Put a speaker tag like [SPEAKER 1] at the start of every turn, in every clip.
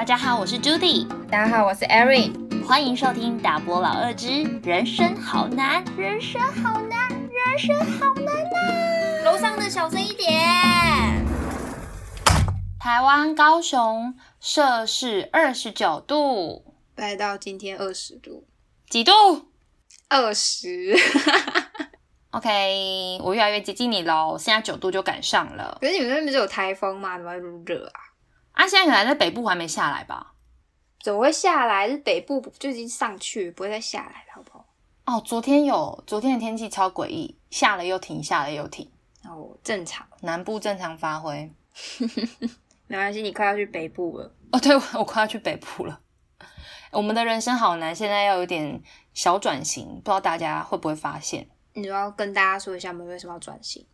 [SPEAKER 1] 大家好，我是 Judy，
[SPEAKER 2] 大家好，我是 Erin，
[SPEAKER 1] 欢迎收听大波老二之人生好难，人生好难，人生好难呐！
[SPEAKER 2] 楼上的小声一点。
[SPEAKER 1] 台湾高雄摄氏二十九度，
[SPEAKER 2] 来到今天二十度，
[SPEAKER 1] 几度？
[SPEAKER 2] 二十。
[SPEAKER 1] OK，我越来越接近你喽，现在九度就赶上了。
[SPEAKER 2] 可是你们那边不是有台风吗？怎么会那么热啊？
[SPEAKER 1] 啊，现在可能在北部还没下来吧？
[SPEAKER 2] 怎么会下来？是北部就已经上去，不会再下来了，好不好？
[SPEAKER 1] 哦，昨天有，昨天的天气超诡异，下了又停，下了又停。
[SPEAKER 2] 哦，正常，
[SPEAKER 1] 南部正常发挥。
[SPEAKER 2] 没关系，你快要去北部了。
[SPEAKER 1] 哦，对，我快要去北部了。我们的人生好难，现在要有点小转型，不知道大家会不会发现？
[SPEAKER 2] 你就要跟大家说一下，我们为什么要转型？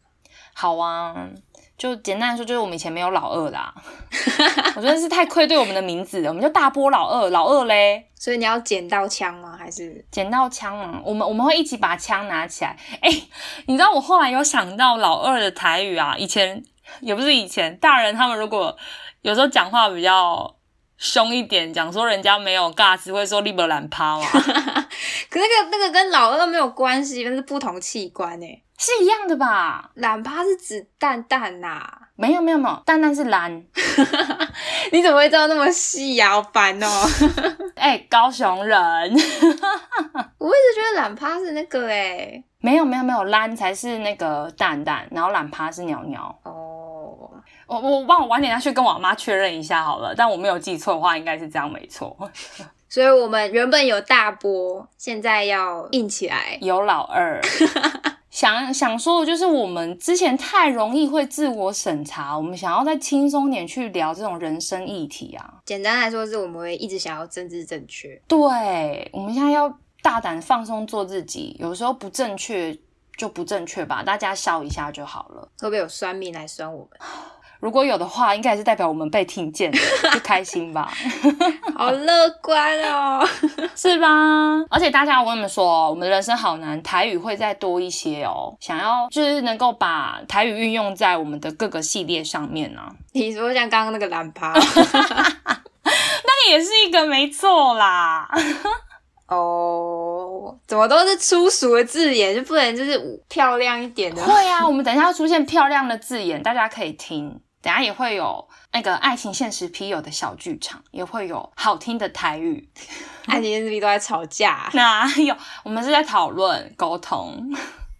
[SPEAKER 1] 好啊，就简单来说，就是我们以前没有老二啦。我真的是太愧对我们的名字了，我们就大波老二，老二嘞，
[SPEAKER 2] 所以你要捡到枪吗？还是
[SPEAKER 1] 捡到枪吗？我们我们会一起把枪拿起来。哎、你知道我后来有想到老二的台语啊，以前也不是以前，大人他们如果有时候讲话比较凶一点，讲说人家没有尬只，会说立不懒趴嘛，
[SPEAKER 2] 可那个那个跟老二没有关系，那是不同器官诶。
[SPEAKER 1] 是一样的吧？
[SPEAKER 2] 懒趴是指蛋蛋呐、
[SPEAKER 1] 没有没有没有，蛋蛋是蓝。
[SPEAKER 2] 你怎么会知道那么细呀、好烦哦！
[SPEAKER 1] 哎、高雄人，
[SPEAKER 2] 我一直觉得懒趴是那个诶。
[SPEAKER 1] 没有没有没有，蓝才是那个蛋蛋，然后懒趴是鸟鸟。
[SPEAKER 2] 哦，
[SPEAKER 1] 我我帮我晚点下去跟我妈确认一下好了，但我没有记错的话，应该是这样没错。
[SPEAKER 2] 所以我们原本有大波，现在要硬起来。
[SPEAKER 1] 有老二，想想说的就是我们之前太容易会自我审查，我们想要再轻松点去聊这种人生议题啊。
[SPEAKER 2] 简单来说，是我们会一直想要政治正确。
[SPEAKER 1] 对，我们现在要大胆放松做自己，有时候不正确就不正确吧，大家笑一下就好了。
[SPEAKER 2] 会不会有酸民来酸我们？
[SPEAKER 1] 如果有的话，应该也是代表我们被听见的，就开心吧，
[SPEAKER 2] 好乐观哦！
[SPEAKER 1] 是吧？而且大家，我跟你们说哦，我们人生好难，台语会再多一些哦。想要就是能够把台语运用在我们的各个系列上面呢、啊，
[SPEAKER 2] 你说像刚刚那个懒趴
[SPEAKER 1] 那也是一个没错啦。
[SPEAKER 2] 哦，怎么都是粗俗的字眼，就不能就是漂亮一点的？
[SPEAKER 1] 会啊，我们等一下要出现漂亮的字眼，大家可以听。等下也会有那个爱情现实批友的小剧场，也会有好听的台语。
[SPEAKER 2] 爱情现实批都在吵架，
[SPEAKER 1] 哪有？我们是在讨论沟通。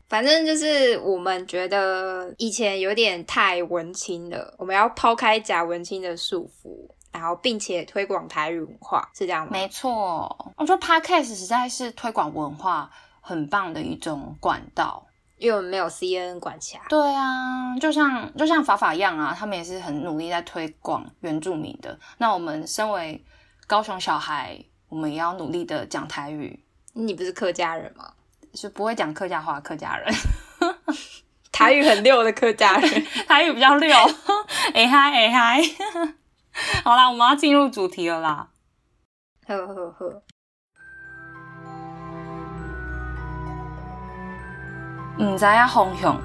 [SPEAKER 2] 反正就是我们觉得以前有点太文青了，我们要抛开假文青的束缚，然后并且推广台语文化，是这样吗？
[SPEAKER 1] 没错，我觉得 podcast 实在是推广文化很棒的一种管道。
[SPEAKER 2] 因为我们没有 CNN 管辖。
[SPEAKER 1] 对啊，就像就像法法一样啊，他们也是很努力在推广原住民的。那我们身为高雄小孩，我们也要努力的讲台语，
[SPEAKER 2] 你不是客家人吗？
[SPEAKER 1] 是不会讲客家话，客家人
[SPEAKER 2] 台语很溜的客家人。
[SPEAKER 1] 台语比较溜，哎嗨哎嗨。好啦，我们要进入主题了啦。
[SPEAKER 2] 呵呵呵，
[SPEAKER 1] 毋知影方向，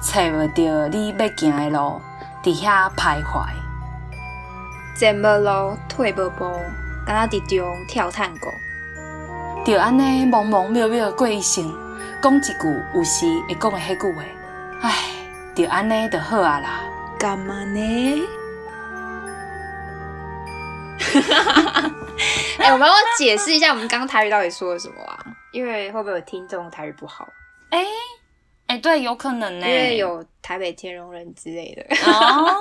[SPEAKER 1] 找袂到你要行的路，伫遐徘徊。
[SPEAKER 2] 前无路，退无步，敢若伫中跳探戈。
[SPEAKER 1] 就安尼茫茫渺渺过一生，讲一句有时会讲的迄句话，唉，就安尼就好啊啦。
[SPEAKER 2] 干嘛呢？哈哈哈哎、我们要解释一下我们刚刚台语到底说了什么啊？因为会不会有听众台语不好？
[SPEAKER 1] 哎、哎、对，有可能呢、
[SPEAKER 2] 因为有台北天龙人之类的。
[SPEAKER 1] 哦。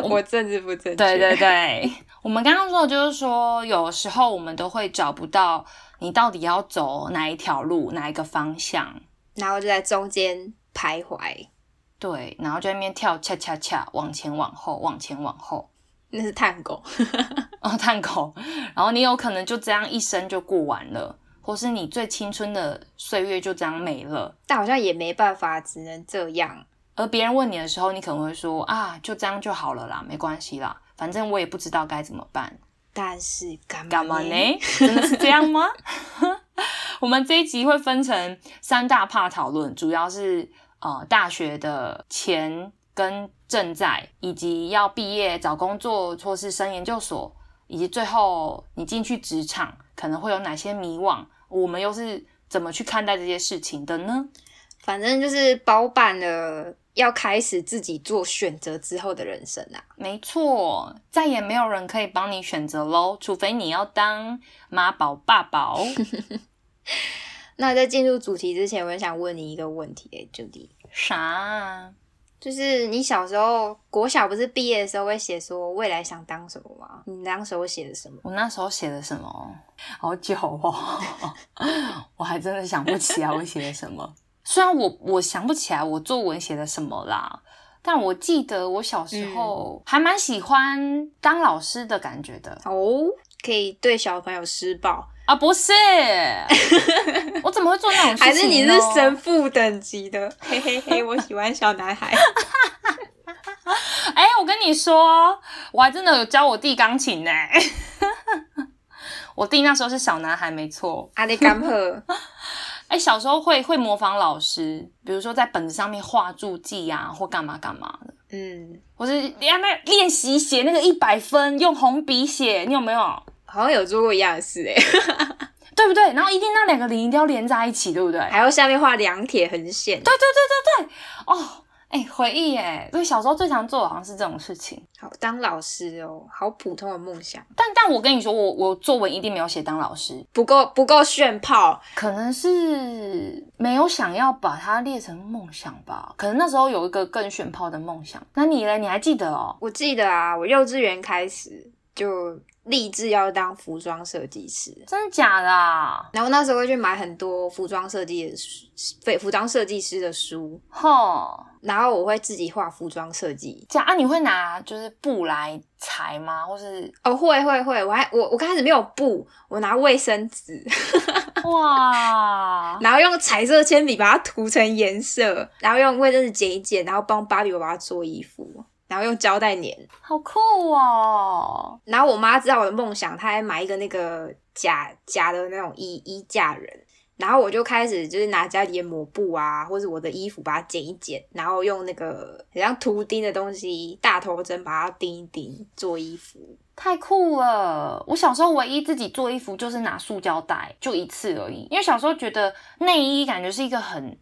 [SPEAKER 2] 我政治不正确。
[SPEAKER 1] 对对对，我们刚刚说的就是说，有时候我们都会找不到你到底要走哪一条路，哪一个方向。
[SPEAKER 2] 然后就在中间徘徊，
[SPEAKER 1] 对，然后就在那边跳恰恰恰，往前往后，往前往后，
[SPEAKER 2] 那是探狗。
[SPEAKER 1] 哦，探狗，然后你有可能就这样一生就过完了，或是你最青春的岁月就这样没了。
[SPEAKER 2] 但好像也没办法，只能这样。
[SPEAKER 1] 而别人问你的时候，你可能会说啊，就这样就好了啦，没关系啦，反正我也不知道该怎么办。
[SPEAKER 2] 但是干嘛
[SPEAKER 1] 呢？真的是这样吗？我们这一集会分成三大 part 讨论，主要是呃大学的前跟正在，以及要毕业找工作或是升研究所，以及最后你进去职场可能会有哪些迷惘，我们又是怎么去看待这些事情的呢？
[SPEAKER 2] 反正就是包办了要开始自己做选择之后的人生啊。
[SPEAKER 1] 没错，再也没有人可以帮你选择喽，除非你要当妈宝爸宝。
[SPEAKER 2] 那在进入主题之前，我想问你一个问题，哎，Judy，
[SPEAKER 1] 啥？
[SPEAKER 2] 就是你小时候国小不是毕业的时候会写说未来想当什么吗？你那时候写的什么？
[SPEAKER 1] 我那时候写的什么？好久哦，我还真的想不起来我写的什么。虽然我我想不起来我作文写的什么啦，但我记得我小时候还蛮喜欢当老师的感觉的
[SPEAKER 2] 哦，可以对小朋友施暴
[SPEAKER 1] 啊？不是，我怎么会做那种事情？
[SPEAKER 2] 还是你是神父等级的？嘿嘿嘿，我喜欢小男孩。
[SPEAKER 1] 哎，我跟你说，我还真的有教我弟钢琴呢。我弟那时候是小男孩，没错。
[SPEAKER 2] 阿里干赫。
[SPEAKER 1] 哎，小时候会会模仿老师，比如说在本子上面画注记啊，或干嘛干嘛的。嗯，或是练那练习写那个一百分，用红笔写，你有没有？
[SPEAKER 2] 好像有做过一样的事哎，
[SPEAKER 1] 对不对？然后一定那两个零一定要连在一起，对不对？
[SPEAKER 2] 还要下面画两铁横线。
[SPEAKER 1] 对对对对对，哦。哎，回忆哎，对，小时候最常做的好像是这种事情。
[SPEAKER 2] 好，当老师哦，好普通的梦想。
[SPEAKER 1] 但但我跟你说，我我作文一定没有写当老师，
[SPEAKER 2] 不够不够炫炮，
[SPEAKER 1] 可能是没有想要把它列成梦想吧。可能那时候有一个更炫炮的梦想。那你呢？你还记得哦？
[SPEAKER 2] 我记得啊，我幼稚园开始就。立志要当服装设计师，
[SPEAKER 1] 真的假的？
[SPEAKER 2] 然后那时候会去买很多服装设计的书，服服装设计师的书，吼。然后我会自己画服装设计。
[SPEAKER 1] 这样啊？你会拿就是布来裁吗？或是
[SPEAKER 2] 哦，会会会。我还我我开始没有布，我拿卫生纸，哇！然后用彩色铅笔把它涂成颜色，然后用卫生纸剪一剪，然后帮芭比娃娃做衣服。然后用胶带粘，
[SPEAKER 1] 好酷哦！
[SPEAKER 2] 然后我妈知道我的梦想，她还买一个那个假假的那种衣衣架人。然后我就开始就是拿家里的抹布啊，或者我的衣服把它剪一剪，然后用那个很像图钉的东西，大头针把它钉一钉做衣服，
[SPEAKER 1] 太酷了！我小时候唯一自己做衣服就是拿塑胶袋，就一次而已。因为小时候觉得内衣感觉是一个很。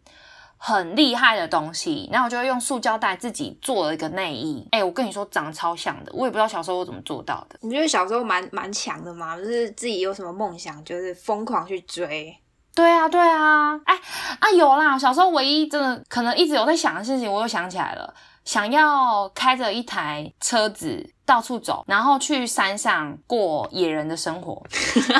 [SPEAKER 1] 很厉害的东西，然后我就用塑胶袋自己做了一个内衣。哎，我跟你说，长得超像的，我也不知道小时候我怎么做到的。
[SPEAKER 2] 你觉得小时候蛮蛮强的吗？就是自己有什么梦想，就是疯狂去追。
[SPEAKER 1] 对啊，对啊，哎啊有啦！小时候唯一真的可能一直有在想的事情，我又想起来了，想要开着一台车子到处走，然后去山上过野人的生活。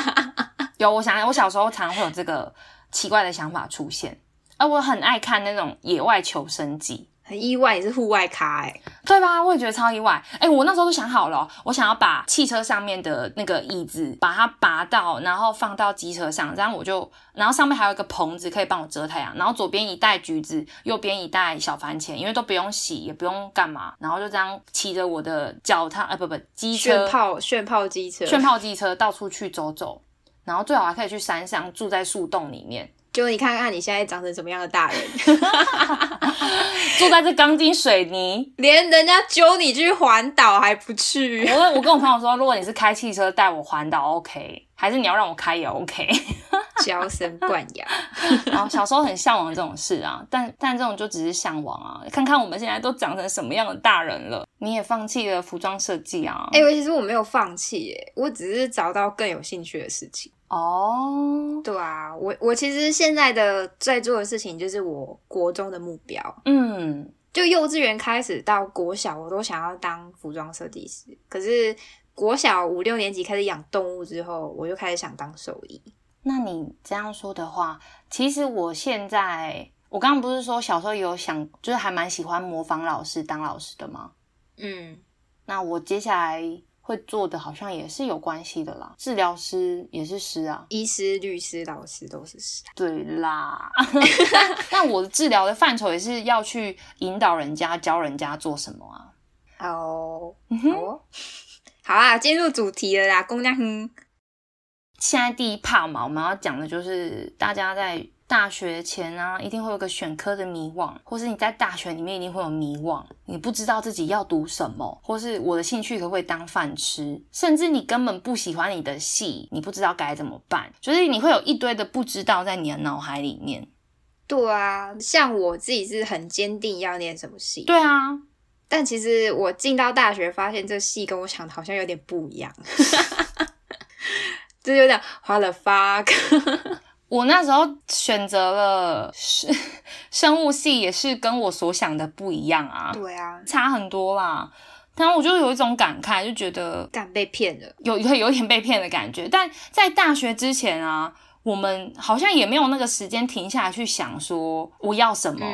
[SPEAKER 1] 有，我想我小时候常会有这个奇怪的想法出现。啊，我很爱看那种野外求生记，
[SPEAKER 2] 很意外你是户外咖哎，
[SPEAKER 1] 对吧？我也觉得超意外。哎，我那时候都想好了，我想要把汽车上面的那个椅子把它拔到，然后放到机车上，这样我就，然后上面还有一个棚子可以帮我遮太阳，然后左边一袋橘子，右边一袋小番茄，因为都不用洗，也不用干嘛，然后就这样骑着我的脚踏，哎不不，机车
[SPEAKER 2] 炫炮炫炮机车，
[SPEAKER 1] 炫炮机车到处去走走，然后最好还可以去山上住在树洞里面。
[SPEAKER 2] 就你看看你现在长成什么样的大人，
[SPEAKER 1] 住在这钢筋水泥，
[SPEAKER 2] 连人家揪你去环岛还不去。
[SPEAKER 1] 我我跟我朋友说，如果你是开汽车带我环岛，OK，还是你要让我开也 OK。
[SPEAKER 2] 娇生惯养，
[SPEAKER 1] 然后小时候很向往这种事啊，但但这种就只是向往啊。看看我们现在都长成什么样的大人了，你也放弃了服装设计啊？
[SPEAKER 2] 哎，其实我没有放弃，哎，我只是找到更有兴趣的事情。哦，对啊，我我其实现在的在做的事情就是我国中的目标，嗯，就幼稚园开始到国小，我都想要当服装设计师。可是国小五六年级开始养动物之后，我就开始想当兽医。
[SPEAKER 1] 那你这样说的话，其实我现在，我刚刚不是说小时候有想，就是还蛮喜欢模仿老师当老师的吗？嗯，那我接下来。会做的好像也是有关系的啦，治疗师也是师啊，
[SPEAKER 2] 医师、律师、老师都是师。
[SPEAKER 1] 对啦，那我的治疗的范畴也是要去引导人家、教人家做什么啊？
[SPEAKER 2] 哦，好，好啊，进入主题了啦，公家哼。
[SPEAKER 1] 现在第一 part 嘛，我们要讲的就是大家在大学前啊，一定会有个选科的迷惘，或是你在大学里面一定会有迷惘，你不知道自己要读什么，或是我的兴趣可不可以当饭吃，甚至你根本不喜欢你的戏，你不知道该怎么办，就是你会有一堆的不知道在你的脑海里面。
[SPEAKER 2] 对啊，像我自己是很坚定要念什么系。
[SPEAKER 1] 对啊，
[SPEAKER 2] 但其实我进到大学发现这系跟我想的好像有点不一样，就有点花了 fuck。
[SPEAKER 1] 我那时候选择了生 生物系，也是跟我所想的不一样啊。
[SPEAKER 2] 对啊，
[SPEAKER 1] 差很多啦。然后我就有一种感慨，就觉得
[SPEAKER 2] 敢被骗了，
[SPEAKER 1] 有 有有点被骗的感觉。但在大学之前啊，我们好像也没有那个时间停下来去想说我要什么，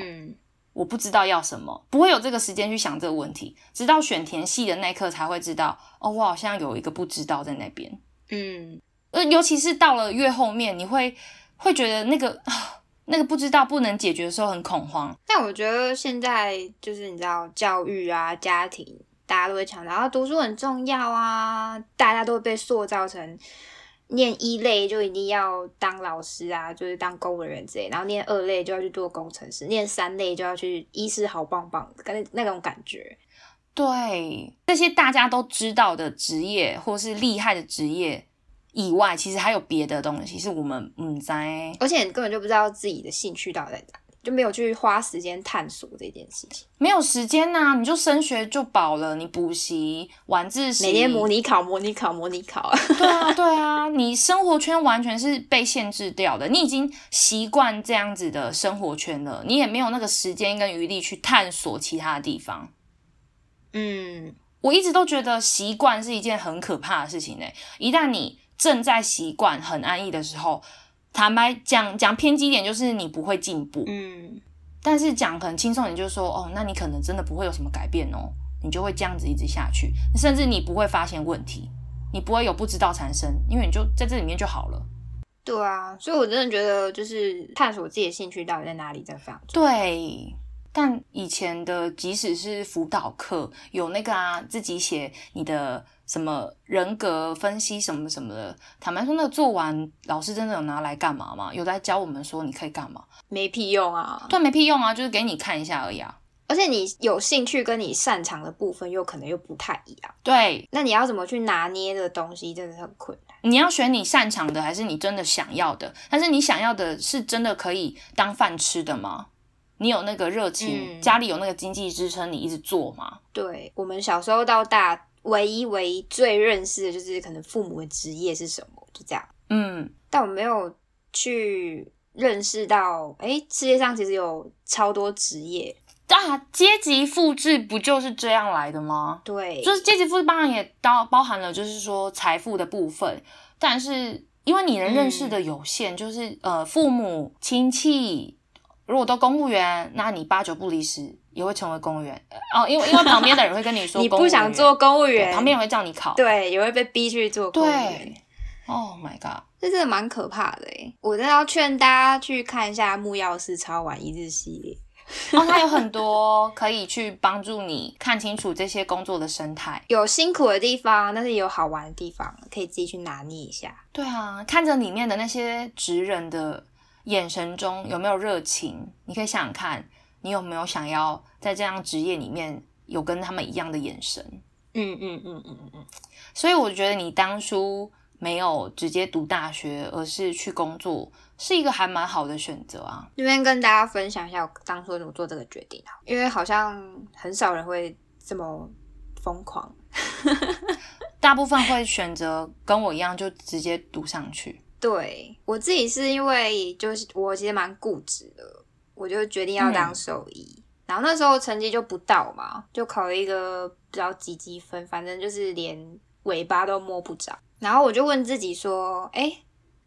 [SPEAKER 1] 我不知道要什么，不会有这个时间去想这个问题。直到选填系的那一刻才会知道，哦，我好像有一个不知道在那边。嗯，呃，尤其是到了越后面，你会。会觉得那个 那个不知道不能解决的时候很恐慌，
[SPEAKER 2] 但我觉得现在就是你知道教育啊家庭，大家都会强调，然后读书很重要啊，大家都会被塑造成念一类就一定要当老师啊，就是当公务员之类，然后念二类就要去做工程师，念三类就要去医师好棒棒，跟那种感觉。
[SPEAKER 1] 对，这些大家都知道的职业或是厉害的职业。以外，其实还有别的东西是我们嗯在，
[SPEAKER 2] 而且你根本就不知道自己的兴趣到底在哪，就没有去花时间探索这件事情。
[SPEAKER 1] 没有时间呐，你就升学就饱了，你补习、晚自习，
[SPEAKER 2] 每天模拟考、模拟考、模拟考。
[SPEAKER 1] 对啊，对啊，你生活圈完全是被限制掉的，你已经习惯这样子的生活圈了，你也没有那个时间跟余力去探索其他的地方。嗯，我一直都觉得习惯是一件很可怕的事情呢，一旦你。正在习惯很安逸的时候，坦白讲讲偏激点，就是你不会进步。嗯，但是讲很轻松点，就是说，哦，那你可能真的不会有什么改变哦，你就会这样子一直下去，甚至你不会发现问题，你不会有不知道产生，因为你就在这里面就好了。
[SPEAKER 2] 对啊，所以我真的觉得，就是探索自己的兴趣到底在哪里，在非常
[SPEAKER 1] 对。但以前的，即使是辅导课，有那个啊，自己写你的。什么人格分析什么什么的，坦白说，那个做完，老师真的有拿来干嘛吗？有在教我们说你可以干嘛？
[SPEAKER 2] 没屁用啊！
[SPEAKER 1] 对，没屁用啊，就是给你看一下而已啊。
[SPEAKER 2] 而且你有兴趣跟你擅长的部分又可能又不太一样。
[SPEAKER 1] 对，
[SPEAKER 2] 那你要怎么去拿捏的东西，真的很困难。
[SPEAKER 1] 你要选你擅长的，还是你真的想要的？但是你想要的是真的可以当饭吃的吗？你有那个热情，家里有那个经济支撑，你一直做吗？
[SPEAKER 2] 对，我们小时候到大。唯一唯一最认识的就是可能父母的职业是什么，就这样。嗯，但我没有去认识到，哎，世界上其实有超多职业
[SPEAKER 1] 啊！阶级复制不就是这样来的吗？
[SPEAKER 2] 对，
[SPEAKER 1] 就是阶级复制当然也包包含了就是说财富的部分，但是因为你能认识的有限，就是呃父母亲戚如果都公务员，那你八九不离十。也会成为公务员哦，因为因为旁边的人会跟你说，
[SPEAKER 2] 你不想做公务员，
[SPEAKER 1] 旁边人会叫你考，
[SPEAKER 2] 对，也会被逼去做公务员。
[SPEAKER 1] Oh my god，
[SPEAKER 2] 这真的蛮可怕的哎！我真的要劝大家去看一下木曜四超玩一日系列，
[SPEAKER 1] 哦，它有很多可以去帮助你看清楚这些工作的生态，
[SPEAKER 2] 有辛苦的地方，但是也有好玩的地方，可以自己去拿捏一下。
[SPEAKER 1] 对啊，看着里面的那些职人的眼神中有没有热情，你可以想想看。你有没有想要在这样职业里面有跟他们一样的眼神？嗯嗯嗯嗯嗯嗯。所以我觉得你当初没有直接读大学，而是去工作，是一个还蛮好的选择啊。
[SPEAKER 2] 这边跟大家分享一下我当初怎么做这个决定啊，因为好像很少人会这么疯狂，
[SPEAKER 1] 大部分会选择跟我一样就直接读上去。
[SPEAKER 2] 对我自己是因为就是我其实蛮固执的。我就决定要当兽医，然后那时候成绩就不到嘛，就考了一个比较几积分，反正就是连尾巴都摸不着。然后我就问自己说：“哎，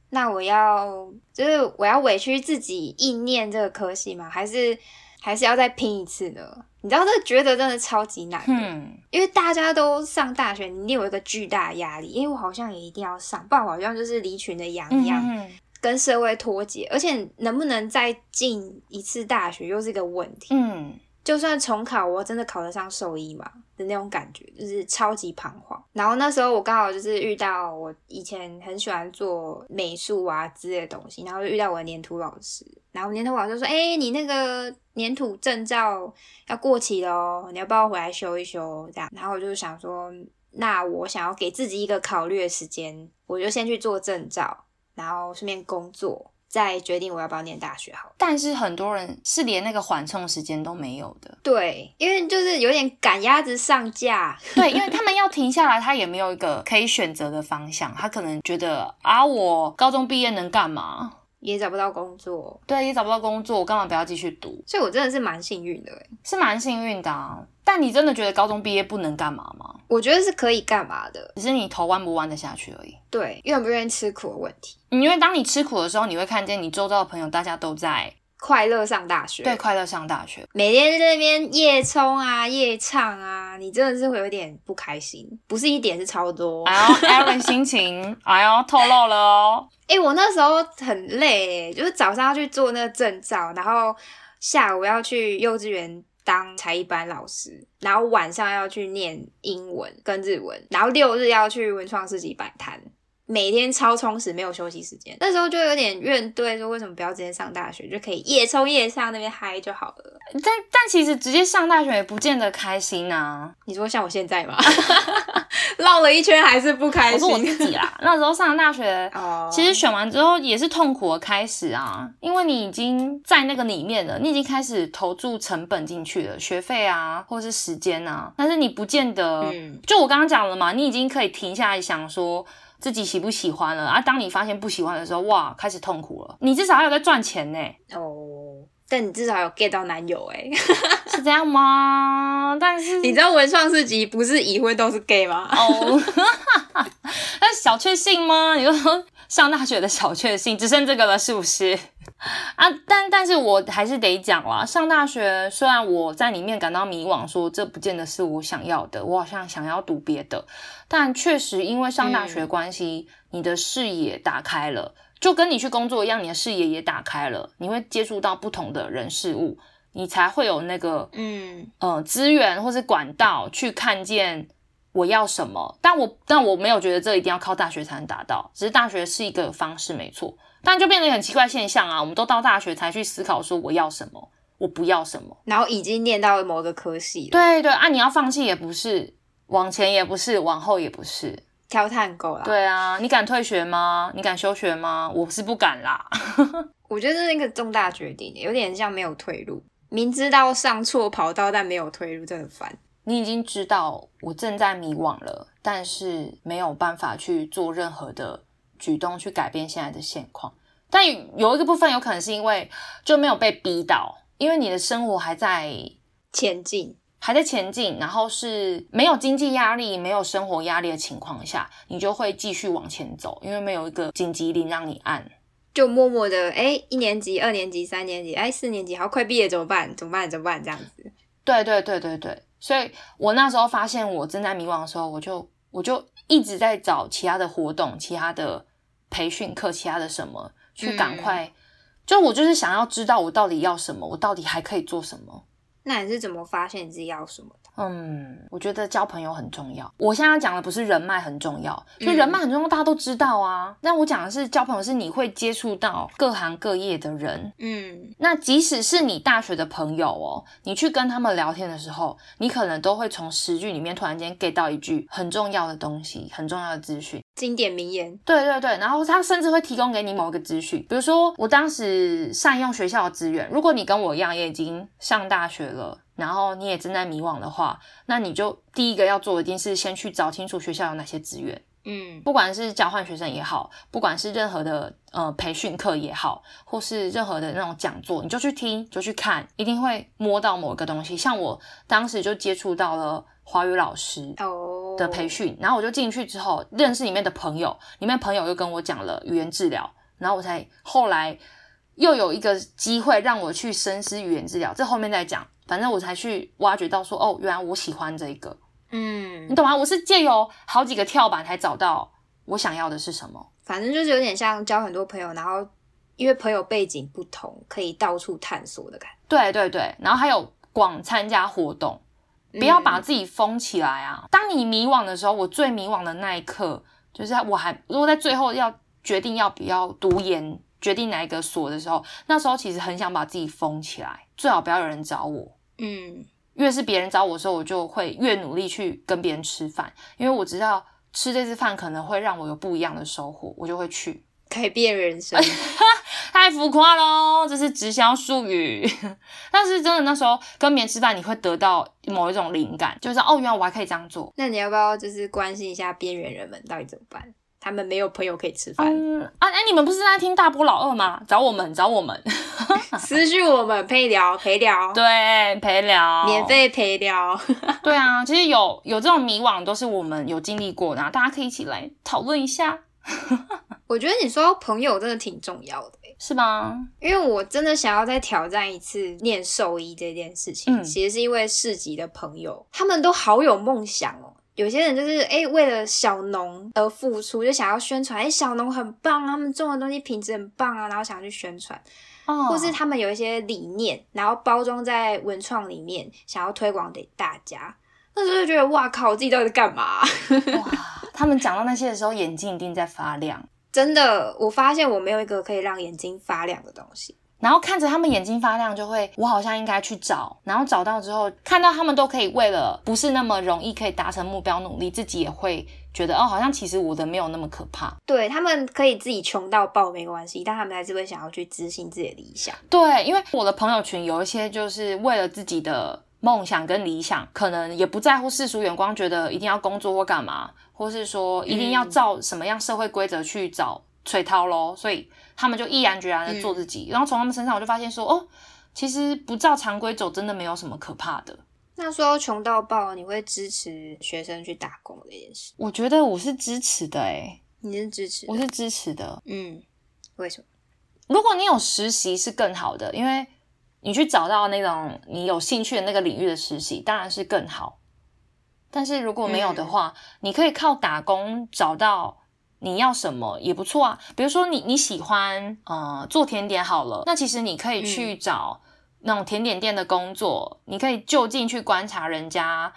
[SPEAKER 2] 那我要就是我要委屈自己意念这个科系吗？还是还是要再拼一次呢？”你知道这觉得真的超级难，嗯，因为大家都上大学，你有一个巨大压力，因为我好像也一定要上，不然好像就是离群的羊一样。跟社会脱节，而且能不能再进一次大学又是一个问题。嗯，就算重考，我真的考得上兽医嘛的那种感觉，就是超级彷徨。然后那时候我刚好就是遇到我以前很喜欢做美术啊之类的东西，然后就遇到我的粘土老师，然后粘土老师说：“哎，你那个粘土证照要过期了哦，你要不要回来修一修？”这样，然后我就想说，那我想要给自己一个考虑的时间，我就先去做证照，然后顺便工作。再决定我要不要念大学好，
[SPEAKER 1] 但是很多人是连那个缓冲时间都没有的。
[SPEAKER 2] 对，因为就是有点赶鸭子上架。
[SPEAKER 1] 对，因为他们要停下来，他也没有一个可以选择的方向。他可能觉得啊，我高中毕业能干嘛？
[SPEAKER 2] 也找不到工作。
[SPEAKER 1] 对，也找不到工作，我干嘛不要继续读？
[SPEAKER 2] 所以我真的是蛮幸运的，
[SPEAKER 1] 是蛮幸运的啊。但你真的觉得高中毕业不能干嘛吗？
[SPEAKER 2] 我觉得是可以干嘛的，
[SPEAKER 1] 只是你头弯不弯得下去而已。
[SPEAKER 2] 对，愿不愿意吃苦的问题。
[SPEAKER 1] 因为当你吃苦的时候，你会看见你周遭的朋友，大家都在
[SPEAKER 2] 快乐上大学。
[SPEAKER 1] 对，快乐上大学，
[SPEAKER 2] 每天在那边夜冲啊、夜唱啊，你真的是会有点不开心。不是一点，是超多。
[SPEAKER 1] 哎呦，Aaron 心情，哎呦，透露了哦。
[SPEAKER 2] 哎，我那时候很累，就是早上要去做那个证照，然后下午要去幼稚园。当才艺班老师，然后晚上要去念英文跟日文，然后六日要去文创市集摆摊，每天超充实，没有休息时间。那时候就有点怨怼，说为什么不要直接上大学，就可以夜冲夜上那边嗨就好了。
[SPEAKER 1] 但但其实直接上大学也不见得开心啊。
[SPEAKER 2] 你说像我现在吗？绕了一圈还是不开心。
[SPEAKER 1] 我自己啦，那时候上大学，其实选完之后也是痛苦的开始啊，因为你已经在那个里面了，你已经开始投注成本进去了，学费啊，或者是时间啊，但是你不见得，就我刚刚讲了嘛，你已经可以停下来想说自己喜不喜欢了啊。当你发现不喜欢的时候，哇，开始痛苦了。你至少还有在赚钱呢。哦。
[SPEAKER 2] 但你至少有 get 到男友哎，
[SPEAKER 1] 是这样吗？但是
[SPEAKER 2] 你知道文创四集不是已婚都是 gay 吗？哦，
[SPEAKER 1] 那小确幸吗？你说上大学的小确幸只剩这个了，是不是？啊，但但是我还是得讲啦，上大学虽然我在里面感到迷惘，说这不见得是我想要的，我好像想要读别的，但确实因为上大学关系，你的视野打开了。就跟你去工作一样，你的视野也打开了，你会接触到不同的人事物，你才会有那个嗯呃资源或是管道去看见我要什么。但我但我没有觉得这一定要靠大学才能达到，只是大学是一个方式没错，但就变得很奇怪现象啊！我们都到大学才去思考说我要什么，我不要什么，
[SPEAKER 2] 然后已经念到某个科系，
[SPEAKER 1] 对对啊，你要放弃也不是，往前也不是，往后也不是。
[SPEAKER 2] 挑探够了。
[SPEAKER 1] 对啊，你敢退学吗？你敢休学吗？我是不敢啦。
[SPEAKER 2] 我觉得这是一个重大决定，有点像没有退路。明知道上错跑道，但没有退路，真的烦。
[SPEAKER 1] 你已经知道我正在迷惘了，但是没有办法去做任何的举动去改变现在的现况。但有一个部分有可能是因为就没有被逼到，因为你的生活还在
[SPEAKER 2] 前进。
[SPEAKER 1] 还在前进，然后是没有经济压力、没有生活压力的情况下，你就会继续往前走，因为没有一个紧急铃让你按，
[SPEAKER 2] 就默默的哎，一年级、二年级、三年级，哎，四年级，好快毕业怎么办？怎么办？怎么办？这样子。
[SPEAKER 1] 对对对对对，所以我那时候发现我正在迷惘的时候，我就我就一直在找其他的活动、其他的培训课、其他的什么，去赶快，就我就是想要知道我到底要什么，我到底还可以做什么。
[SPEAKER 2] 那你是怎么发现你自己要什么的？
[SPEAKER 1] 嗯，我觉得交朋友很重要。我现在讲的不是人脉很重要，所以人脉很重要，大家都知道啊。那我讲的是交朋友，是你会接触到各行各业的人。嗯，那即使是你大学的朋友哦，你去跟他们聊天的时候，你可能都会从十句里面突然间 get 到一句很重要的东西，很重要的资讯，
[SPEAKER 2] 经典名言。
[SPEAKER 1] 对对对，然后他甚至会提供给你某一个资讯，比如说我当时善用学校的资源。如果你跟我一样也已经上大学了。然后你也正在迷惘的话，那你就第一个要做的一定是，先去找清楚学校有哪些资源。嗯，不管是交换学生也好，不管是任何的呃培训课也好，或是任何的那种讲座，你就去听，就去看，一定会摸到某一个东西。像我当时就接触到了华语老师的培训，然后我就进去之后认识里面的朋友，里面朋友又跟我讲了语言治疗，然后我才后来又有一个机会让我去深思语言治疗，这后面再讲。反正我才去挖掘到说，哦，原来我喜欢这个，嗯，你懂吗？我是借由好几个跳板才找到我想要的是什么。
[SPEAKER 2] 反正就是有点像交很多朋友，然后因为朋友背景不同，可以到处探索的感觉。
[SPEAKER 1] 对对对，然后还有广参加活动，不要把自己封起来啊！当你迷惘的时候，我最迷惘的那一刻，就是我还如果在最后要决定要不要读研，决定哪一个锁的时候，那时候其实很想把自己封起来，最好不要有人找我。嗯，越是别人找我的时候，我就会越努力去跟别人吃饭，因为我知道吃这次饭可能会让我有不一样的收获，我就会去
[SPEAKER 2] 改变人生。
[SPEAKER 1] 太浮夸喽，这是直销术语。但是真的，那时候跟别人吃饭，你会得到某一种灵感，就是哦，原来我还可以这样做。
[SPEAKER 2] 那你要不要就是关心一下边缘人们到底怎么办？他们没有朋友可以吃饭。嗯
[SPEAKER 1] 啊，哎，你们不是在听大波老二吗？找我们，找我们，
[SPEAKER 2] 私讯我们陪聊陪聊，
[SPEAKER 1] 对，陪聊，
[SPEAKER 2] 免费陪聊。
[SPEAKER 1] 对啊，其实有有这种迷惘，都是我们有经历过的，大家可以一起来讨论一下。
[SPEAKER 2] 我觉得你说朋友真的挺重要的。
[SPEAKER 1] 是吗？
[SPEAKER 2] 因为我真的想要再挑战一次念兽医这件事情。嗯，其实是因为市集的朋友，他们都好有梦想哦。有些人就是哎，为了小农而付出，就想要宣传，哎，小农很棒，他们种的东西品质很棒啊，然后想要去宣传。哦。或是他们有一些理念，然后包装在文创里面，想要推广给大家。那时候就觉得，哇靠，我自己到底在干嘛？
[SPEAKER 1] 哇！他们讲到那些的时候，眼睛一定在发亮。
[SPEAKER 2] 真的，我发现我没有一个可以让眼睛发亮的东西。
[SPEAKER 1] 然后看着他们眼睛发亮，就会我好像应该去找。然后找到之后，看到他们都可以为了不是那么容易可以达成目标努力，自己也会觉得哦，好像其实我的没有那么可怕。
[SPEAKER 2] 对他们可以自己穷到爆没关系，但他们还是会想要去执行自己的理想。
[SPEAKER 1] 对，因为我的朋友群有一些就是为了自己的梦想跟理想，可能也不在乎世俗眼光，觉得一定要工作或干嘛。或是说一定要照什么样社会规则去找崔涛喽，所以他们就毅然决然的做自己。然后从他们身上，我就发现说，哦，其实不照常规走，真的没有什么可怕的。
[SPEAKER 2] 那说穷到爆，你会支持学生去打工这件事？
[SPEAKER 1] 我觉得我是支持的，诶
[SPEAKER 2] 你是支持？
[SPEAKER 1] 我是支持的。
[SPEAKER 2] 嗯，为什么？
[SPEAKER 1] 如果你有实习是更好的，因为你去找到那种你有兴趣的那个领域的实习，当然是更好。但是如果没有的话，你可以靠打工找到你要什么也不错啊。比如说你你喜欢呃做甜点好了，那其实你可以去找那种甜点店的工作，你可以就近去观察人家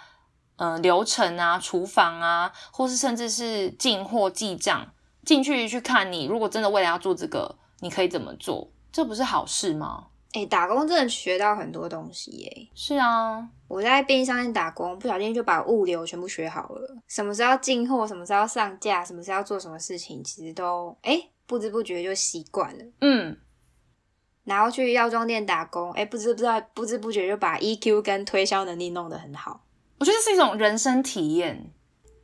[SPEAKER 1] 呃流程啊、厨房啊，或是甚至是进货记账，进去去看你如果真的为了要做这个，你可以怎么做？这不是好事吗？
[SPEAKER 2] 哎，打工真的学到很多东西耶！
[SPEAKER 1] 是啊，
[SPEAKER 2] 我在便利商店打工，不小心就把物流全部学好了。什么时候进货，什么时候上架，什么时候要做什么事情，其实都哎不知不觉就习惯了。嗯，然后去药妆店打工，哎，不知不知道不知不觉就把 EQ 跟推销能力弄得很好。
[SPEAKER 1] 我觉得是一种人生体验。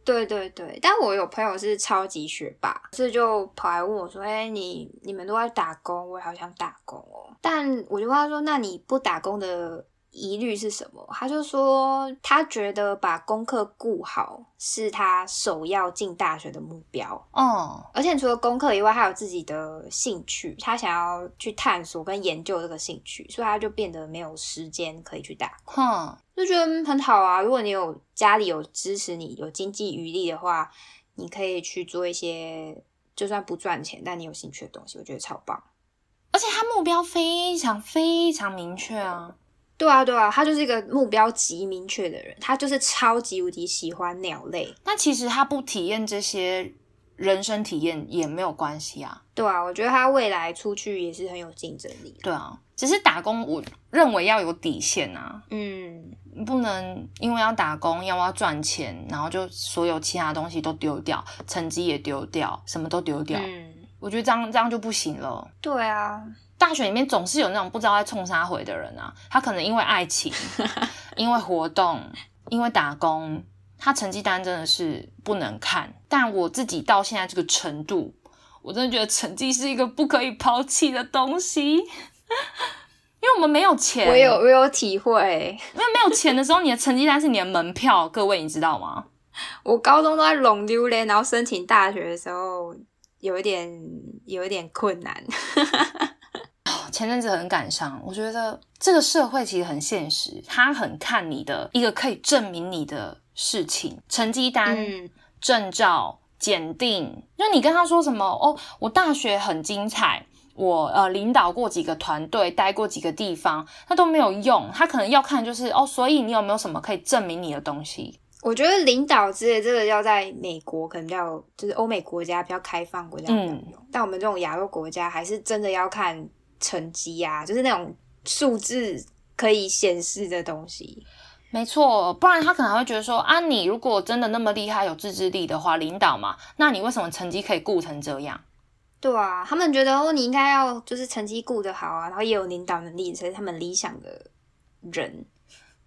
[SPEAKER 2] 对对对，但我有朋友是超级学霸，所以就跑来问我说：“哎，你你们都在打工，我也好想打工哦。”但我就跟他说：“那你不打工的？”疑虑是什么？他就说，他觉得把功课顾好是他首要进大学的目标。哦，而且除了功课以外，他有自己的兴趣，他想要去探索跟研究这个兴趣，所以他就变得没有时间可以去打。哼，就觉得很好啊。如果你有家里有支持你，有经济余力的话，你可以去做一些就算不赚钱，但你有兴趣的东西，我觉得超棒。
[SPEAKER 1] 而且他目标非常非常明确啊。
[SPEAKER 2] 对啊，对啊，他就是一个目标极明确的人，他就是超级无敌喜欢鸟类。
[SPEAKER 1] 那其实他不体验这些人生体验也没有关系啊。
[SPEAKER 2] 对啊，我觉得他未来出去也是很有竞争力。
[SPEAKER 1] 对啊，只是打工，我认为要有底线啊。嗯，不能因为要打工，要要赚钱，然后就所有其他东西都丢掉，成绩也丢掉，什么都丢掉。嗯，我觉得这样这样就不行了。
[SPEAKER 2] 对啊。
[SPEAKER 1] 大学里面总是有那种不知道在冲啥回的人啊，他可能因为爱情，因为活动，因为打工，他成绩单真的是不能看。但我自己到现在这个程度，我真的觉得成绩是一个不可以抛弃的东西，因为我们没有钱。
[SPEAKER 2] 我有我有体会，
[SPEAKER 1] 因为没有钱的时候，你的成绩单是你的门票。各位你知道吗？
[SPEAKER 2] 我高中都在弄丢嘞，然后申请大学的时候，有一点有一点困难。
[SPEAKER 1] 前阵子很感伤，我觉得这个社会其实很现实，他很看你的一个可以证明你的事情，成绩单、证照、检定。就你跟他说什么哦，我大学很精彩，我呃领导过几个团队，待过几个地方，他都没有用。他可能要看就是哦，所以你有没有什么可以证明你的东西？
[SPEAKER 2] 我觉得领导之类这个要在美国可能比较就是欧美国家比较开放国家比较用，但我们这种亚洲国家还是真的要看成绩呀，就是那种数字可以显示的东西。
[SPEAKER 1] 没错，不然他可能会觉得说啊，你如果真的那么厉害有自制力的话，领导嘛，那你为什么成绩可以顾成这样？
[SPEAKER 2] 对啊，他们觉得哦，你应该要就是成绩顾得好啊，然后也有领导能力，才是他们理想的人。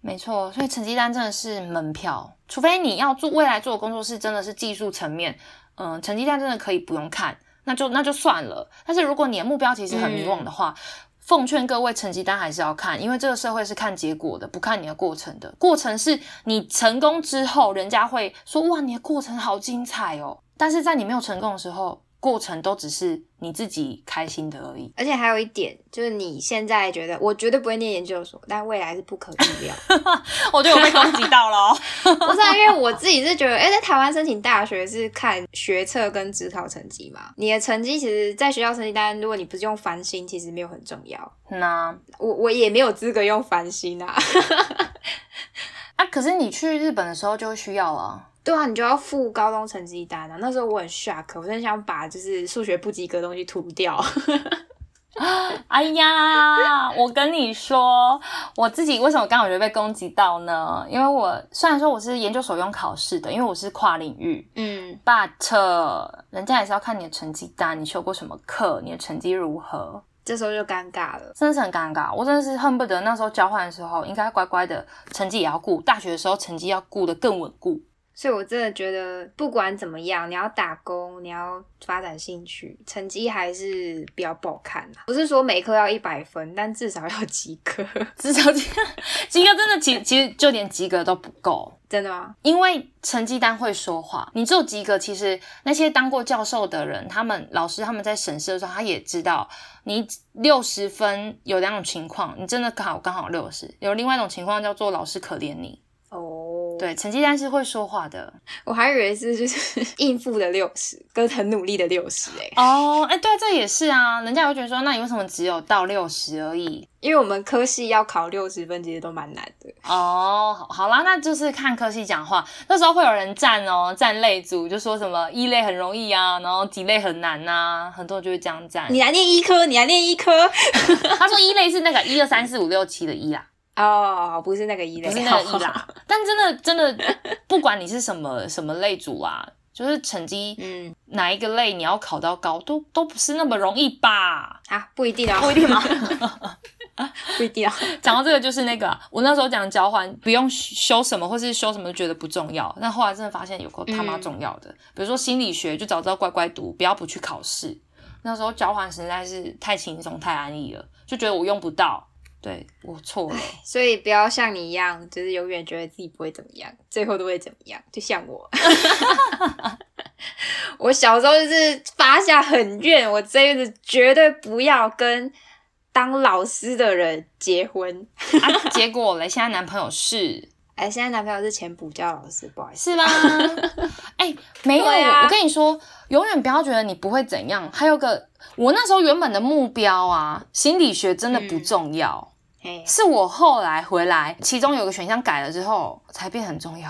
[SPEAKER 1] 没错，所以成绩单真的是门票，除非你要做未来做的工作是真的是技术层面，嗯，成绩单真的可以不用看，那就那就算了。但是如果你的目标其实很迷惘的话，奉劝各位成绩单还是要看，因为这个社会是看结果的，不看你的过程的。过程是你成功之后，人家会说哇，你的过程好精彩哦。但是在你没有成功的时候。过程都只是你自己开心的而已，
[SPEAKER 2] 而且还有一点就是你现在觉得我绝对不会念研究所，但未来是不可预料。
[SPEAKER 1] 我觉得我被攻击到了，
[SPEAKER 2] 不是因为我自己是觉得，哎，在台湾申请大学是看学测跟职考成绩嘛，你的成绩其实在学校成绩单，如果你不是用繁星，其实没有很重要。
[SPEAKER 1] 那
[SPEAKER 2] 我我也没有资格用繁星啊。
[SPEAKER 1] 啊，可是你去日本的时候就会需要了。
[SPEAKER 2] 对啊，你就要付高中成绩单啊！那时候我很 shock，我真想把就是数学不及格的东西涂掉。
[SPEAKER 1] 哎呀，我跟你说，我自己为什么刚好就被攻击到呢？因为我虽然说我是研究所用考试的，因为我是跨领域，嗯，but 人家也是要看你的成绩单，你修过什么课，你的成绩如何，
[SPEAKER 2] 这时候就尴尬了，
[SPEAKER 1] 真的是很尴尬。我真的是恨不得那时候交换的时候，应该乖乖的成绩也要顾，大学的时候成绩要顾得更稳固。
[SPEAKER 2] 所以，我真的觉得，不管怎么样，你要打工，你要发展兴趣，成绩还是比较不好看不是说每科要一百分，但至少要及格，
[SPEAKER 1] 至少及及格真的其其实就连及格都不够，
[SPEAKER 2] 真的吗？
[SPEAKER 1] 因为成绩单会说话，你只有及格，其实那些当过教授的人，他们老师他们在审视的时候，他也知道你六十分有两种情况，你真的考刚好六十，有另外一种情况叫做老师可怜你。哦，对，成绩单是会说话的，
[SPEAKER 2] 我还以为是就是 应付的六十，跟很努力的六十哎。
[SPEAKER 1] 哦，哎，对，这也是啊，人家会觉得说，那你为什么只有到六十而已？
[SPEAKER 2] 因为我们科系要考六十分，其实都蛮难的。
[SPEAKER 1] 哦，好啦，那就是看科系讲话，那时候会有人站哦，站类组，就说什么一类很容易啊，然后几类很难呐，很多人就会这样站。
[SPEAKER 2] 你来念医科，你来念医科。
[SPEAKER 1] 他说一类是那个一二三四五六七的一啊。
[SPEAKER 2] 哦，不是那个一类，
[SPEAKER 1] 不是那个一啦。但真的，真的，不管你是什么什么类组啊，就是成绩，嗯，哪一个类你要考到高，都都不是那么容易吧？
[SPEAKER 2] 啊，不一定啊，
[SPEAKER 1] 不一定吗？
[SPEAKER 2] 不一定啊。
[SPEAKER 1] 讲到这个，就是那个我那时候讲交换，不用修什么，或是修什么觉得不重要，但后来真的发现有够他妈重要的。比如说心理学，就早知道乖乖读，不要不去考试。那时候交换实在是太轻松、太安逸了，就觉得我用不到。对我错了，
[SPEAKER 2] 所以不要像你一样，就是永远觉得自己不会怎么样，最后都会怎么样。就像我，我小时候就是发下狠愿，我这辈子绝对不要跟当老师的人结婚。
[SPEAKER 1] 结果嘞，现在男朋友是，
[SPEAKER 2] 哎，现在男朋友是前补教老师，不好意思，
[SPEAKER 1] 是吗？哎，没有，我跟你说，永远不要觉得你不会怎样。还有个。我那时候原本的目标啊，心理学真的不重要，是我后来回来，其中有个选项改了之后才变很重要。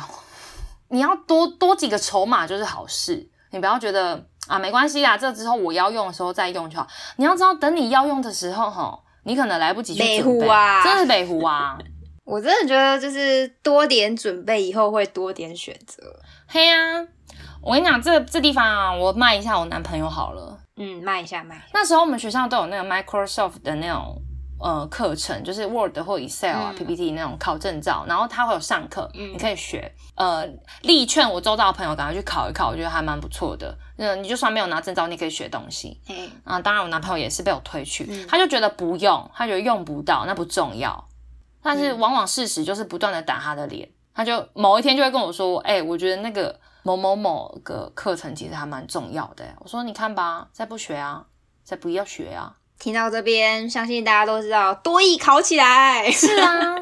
[SPEAKER 1] 你要多多几个筹码就是好事，你不要觉得啊没关系啦，这之后我要用的时候再用就好。你要知道，等你要用的时候，哈，你可能来不及去准备
[SPEAKER 2] 啊，
[SPEAKER 1] 真的是北湖啊。
[SPEAKER 2] 我真的觉得就是多点准备，以后会多点选择。
[SPEAKER 1] 嘿呀，我跟你讲，这这地方啊，我卖一下我男朋友好了。
[SPEAKER 2] 嗯，卖一下卖。
[SPEAKER 1] 那时候我们学校都有那个 Microsoft 的那种呃课程，就是 Word 或 Excel 啊 PPT 那种考证照，然后他会有上课，你可以学。呃，力劝我周遭的朋友赶快去考一考，我觉得还蛮不错的。嗯，你就算没有拿证照，你可以学东西。嗯啊，当然我男朋友也是被我推去，他就觉得不用，他觉得用不到，那不重要。但是往往事实就是不断的打他的脸，他就某一天就会跟我说，哎，我觉得那个。某某某个课程其实还蛮重要的，我说你看吧，再不学啊，再不要学啊。
[SPEAKER 2] 听到这边，相信大家都知道多艺考起来。
[SPEAKER 1] 是啊，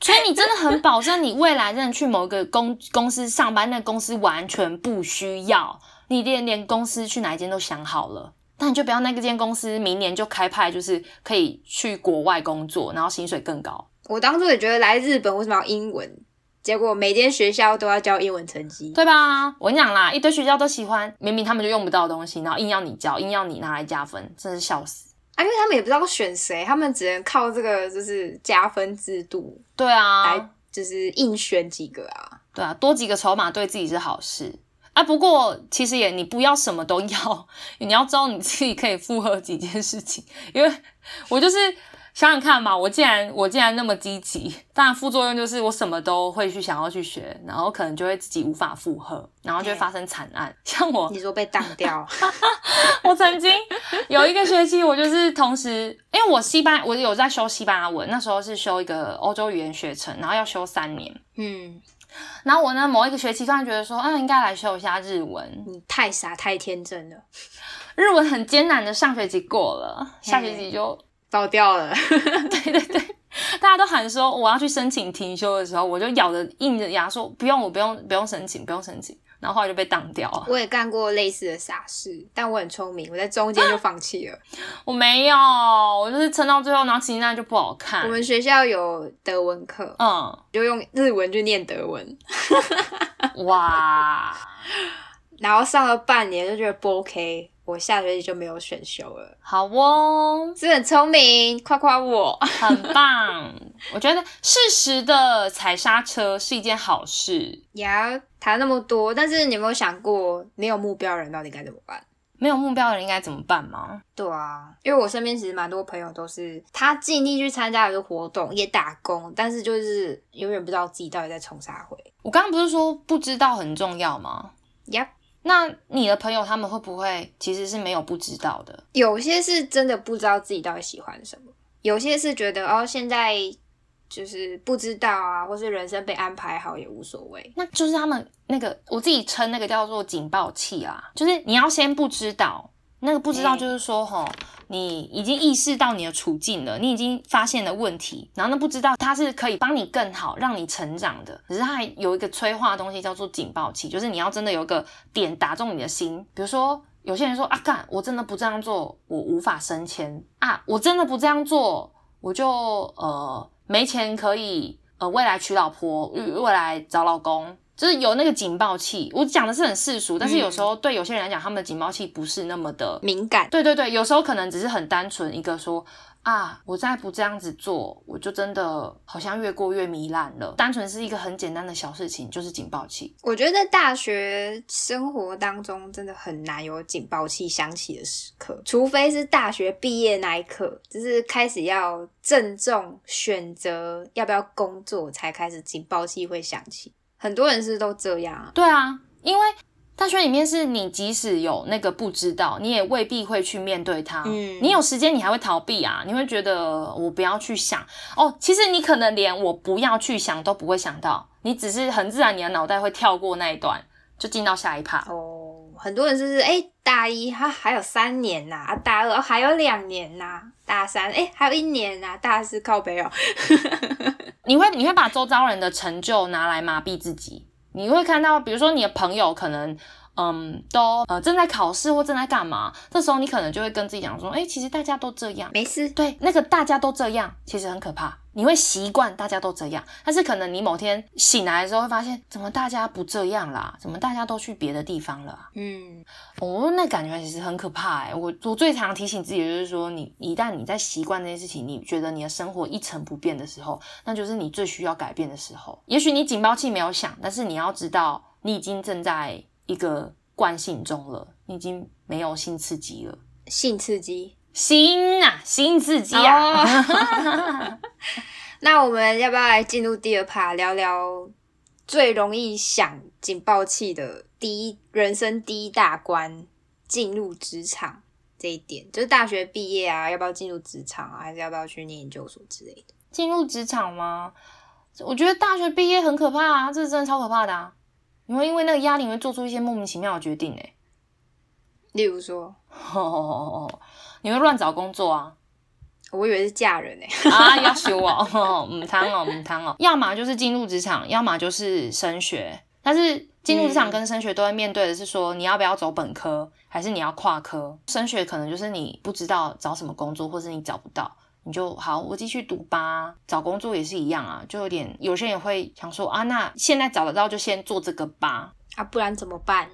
[SPEAKER 1] 所以你真的很保证你未来真的去某个公公司上班，那公司完全不需要你连连公司去哪一间都想好了。那你就不要那个间公司明年就开派，就是可以去国外工作，然后薪水更高。
[SPEAKER 2] 我当初也觉得来日本为什么要英文？结果每间学校都要教英文成绩，
[SPEAKER 1] 对吧？我跟你讲啦，一堆学校都喜欢，明明他们就用不到东西，然后硬要你教，硬要你拿来加分，真是笑死
[SPEAKER 2] 啊！因为他们也不知道选谁，他们只能靠这个就是加分制度，
[SPEAKER 1] 对啊，
[SPEAKER 2] 来就是硬选几个啊，
[SPEAKER 1] 对啊，多几个筹码对自己是好事啊。不过其实也你不要什么都要，你要知道你自己可以负荷几件事情，因为我就是。想想看嘛，我既然我既然那么积极，当然副作用就是我什么都会去想要去学，然后可能就会自己无法负荷，然后就会发生惨案。像我，
[SPEAKER 2] 你说被当掉，
[SPEAKER 1] 我曾经有一个学期，我就是同时，因为我西班我有在修西班牙文，那时候是修一个欧洲语言学程，然后要修三年，嗯，然后我呢某一个学期突然觉得说，嗯，应该来修一下日文。
[SPEAKER 2] 你太傻太天真了，
[SPEAKER 1] 日文很艰难的上学期过了，下学期就。
[SPEAKER 2] 爆掉了，
[SPEAKER 1] 对对对，大家都喊说我要去申请停休的时候，我就咬着硬着牙说不用，我不用，不用申请，不用申请，然后后来就被挡掉了。
[SPEAKER 2] 我也干过类似的傻事，但我很聪明，我在中间就放弃了。
[SPEAKER 1] 我没有，我就是撑到最后，然后其实那就不好看。
[SPEAKER 2] 我们学校有德文课，嗯，就用日文去念德文，哇，然后上了半年就觉得不 OK。我下学期就没有选修了。
[SPEAKER 1] 好哦，
[SPEAKER 2] 是很聪明，夸夸我，
[SPEAKER 1] 很棒。我觉得适时的踩刹车是一件好事。
[SPEAKER 2] 呀，谈那么多，但是你有没有想过，没有目标的人到底该怎么办？
[SPEAKER 1] 没有目标的人应该怎么办吗？
[SPEAKER 2] 对啊，因为我身边其实蛮多朋友都是，他尽力去参加一个活动，也打工，但是就是永远不知道自己到底在冲啥回。
[SPEAKER 1] 我刚刚不是说不知道很重要吗？
[SPEAKER 2] 呀。
[SPEAKER 1] 那你的朋友他们会不会其实是没有不知道的？
[SPEAKER 2] 有些是真的不知道自己到底喜欢什么，有些是觉得哦现在就是不知道啊，或是人生被安排好也无所谓。
[SPEAKER 1] 那就是他们那个我自己称那个叫做警报器啊，就是你要先不知道。那个不知道就是说，哈，你已经意识到你的处境了，你已经发现了问题，然后呢不知道它是可以帮你更好，让你成长的，可是它还有一个催化的东西叫做警报器，就是你要真的有一个点打中你的心，比如说有些人说啊，干，我真的不这样做，我无法升迁啊，我真的不这样做，我就呃没钱可以呃未来娶老婆，未来找老公。就是有那个警报器，我讲的是很世俗，但是有时候对有些人来讲，他们的警报器不是那么的
[SPEAKER 2] 敏感。
[SPEAKER 1] 对对对，有时候可能只是很单纯一个说啊，我再不这样子做，我就真的好像越过越糜烂了。单纯是一个很简单的小事情，就是警报器。
[SPEAKER 2] 我觉得在大学生活当中，真的很难有警报器响起的时刻，除非是大学毕业那一刻，就是开始要郑重选择要不要工作，才开始警报器会响起。很多人是都这样，
[SPEAKER 1] 对啊，因为大学里面是你即使有那个不知道，你也未必会去面对它。嗯，你有时间你还会逃避啊，你会觉得我不要去想哦。其实你可能连我不要去想都不会想到，你只是很自然，你的脑袋会跳过那一段，就进到下一趴。
[SPEAKER 2] 哦，很多人就是哎，大一他还有三年呐，啊，大二还有两年呐，大三哎还有一年呐，大四靠北哦。
[SPEAKER 1] 你会你会把周遭人的成就拿来麻痹自己，你会看到，比如说你的朋友可能，嗯，都呃正在考试或正在干嘛，这时候你可能就会跟自己讲说，哎，其实大家都这样，
[SPEAKER 2] 没事。
[SPEAKER 1] 对，那个大家都这样，其实很可怕。你会习惯大家都这样，但是可能你某天醒来的时候会发现，怎么大家不这样啦？怎么大家都去别的地方了？嗯，哦，那感觉其实很可怕哎。我我最常提醒自己的就是说，你一旦你在习惯这件事情，你觉得你的生活一成不变的时候，那就是你最需要改变的时候。也许你警报器没有响，但是你要知道，你已经正在一个惯性中了，你已经没有性刺激了。
[SPEAKER 2] 性刺激。
[SPEAKER 1] 新啊，新刺激啊！
[SPEAKER 2] 那我们要不要来进入第二趴，聊聊最容易响警报器的第一人生第一大关——进入职场这一点？就是大学毕业啊，要不要进入职场啊？还是要不要去念研究所之类的？
[SPEAKER 1] 进入职场吗？我觉得大学毕业很可怕啊，这是真的超可怕的啊！你会因为那个压力，会做出一些莫名其妙的决定诶。
[SPEAKER 2] 例如说。
[SPEAKER 1] 你会乱找工作啊？
[SPEAKER 2] 我以为是嫁人呢。
[SPEAKER 1] 啊，要修 哦，唔贪哦，唔贪哦。要么就是进入职场，要么就是升学。但是进入职场跟升学都会面对的是说，你要不要走本科，还是你要跨科？升学可能就是你不知道找什么工作，或是你找不到，你就好，我继续读吧。找工作也是一样啊，就有点有些人也会想说啊，那现在找得到就先做这个吧，
[SPEAKER 2] 啊，不然怎么办？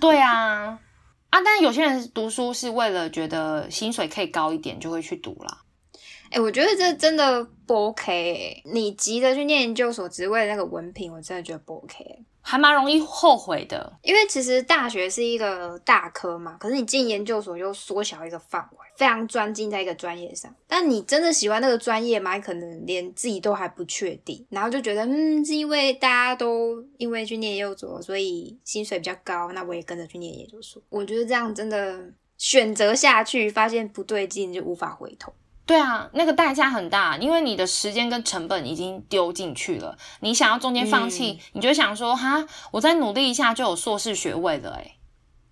[SPEAKER 1] 对啊，啊，但有些人读书是为了觉得薪水可以高一点，就会去读啦。
[SPEAKER 2] 哎，我觉得这真的不 OK。你急着去念研究所，只为了那个文凭，我真的觉得不 OK。
[SPEAKER 1] 还蛮容易后悔的，
[SPEAKER 2] 因为其实大学是一个大科嘛，可是你进研究所又缩小一个范围，非常专精在一个专业上。但你真的喜欢那个专业吗？可能连自己都还不确定，然后就觉得，嗯，是因为大家都因为去念研究所，所以薪水比较高，那我也跟着去念研究所。我觉得这样真的选择下去，发现不对劲，就无法回头。
[SPEAKER 1] 对啊，那个代价很大，因为你的时间跟成本已经丢进去了。你想要中间放弃，你就想说哈，我再努力一下就有硕士学位了，哎，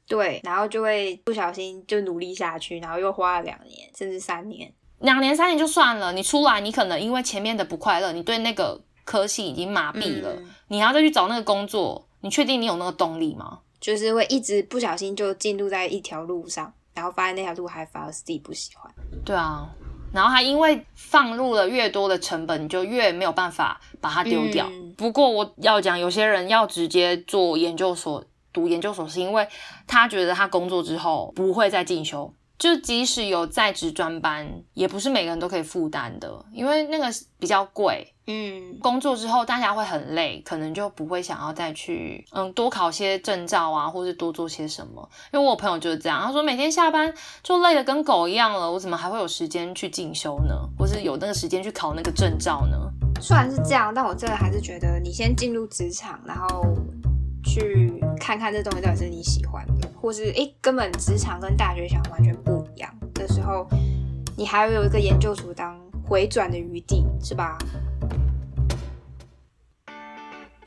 [SPEAKER 2] 对，然后就会不小心就努力下去，然后又花了两年甚至三年，
[SPEAKER 1] 两年三年就算了。你出来，你可能因为前面的不快乐，你对那个科系已经麻痹了，你还要再去找那个工作，你确定你有那个动力吗？
[SPEAKER 2] 就是会一直不小心就进入在一条路上，然后发现那条路还反而自己不喜欢。
[SPEAKER 1] 对啊。然后还因为放入了越多的成本，你就越没有办法把它丢掉。不过我要讲，有些人要直接做研究所，读研究所是因为他觉得他工作之后不会再进修。就即使有在职专班，也不是每个人都可以负担的，因为那个比较贵。嗯，工作之后大家会很累，可能就不会想要再去嗯多考些证照啊，或是多做些什么。因为我朋友就是这样，他说每天下班就累得跟狗一样了，我怎么还会有时间去进修呢？或是有那个时间去考那个证照呢？
[SPEAKER 2] 虽然是这样，但我真的还是觉得你先进入职场，然后。去看看这东西到底是你喜欢的，或是诶根本职场跟大学想完全不一样的时候，你还有一个研究所当回转的余地，是吧？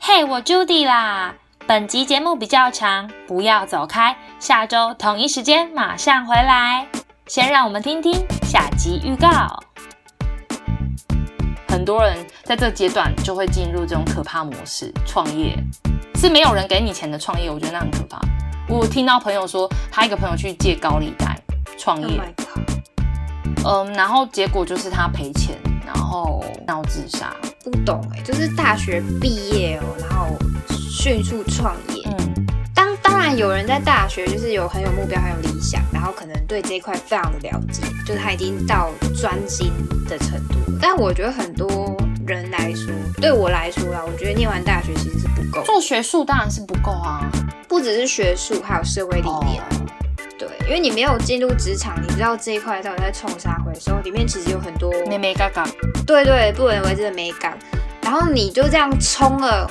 [SPEAKER 1] 嘿，我 Judy 啦！本集节目比较长，不要走开，下周同一时间马上回来。先让我们听听下集预告。很多人在这阶段就会进入这种可怕模式，创业。是没有人给你钱的创业，我觉得那很可怕。我听到朋友说，他一个朋友去借高利贷创业，嗯，然后结果就是他赔钱，然后闹自杀。
[SPEAKER 2] 不懂哎，就是大学毕业哦，然后迅速创业。嗯，然有人在大学就是有很有目标、很有理想，然后可能对这一块非常的了解，就是他已经到专精的程度。但我觉得很多。人来说，对我来说啦，我觉得念完大学其实是不够。
[SPEAKER 1] 做学术当然是不够啊，
[SPEAKER 2] 不只是学术，还有社会理念。对，因为你没有进入职场，你知道这一块到底在冲啥回收，里面其实有很多
[SPEAKER 1] 美美嘎嘎。
[SPEAKER 2] 对对，不为之的美感。然后你就这样冲了，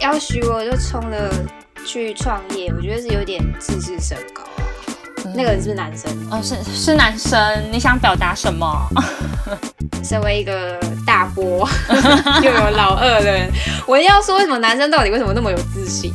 [SPEAKER 2] 要许我就冲了去创业，我觉得是有点自视甚高。那个人是不是男生？
[SPEAKER 1] 哦，是是男生。你想表达什么？
[SPEAKER 2] 身为一个大波 又有老二的人，我要说为什么男生到底为什么那么有自信？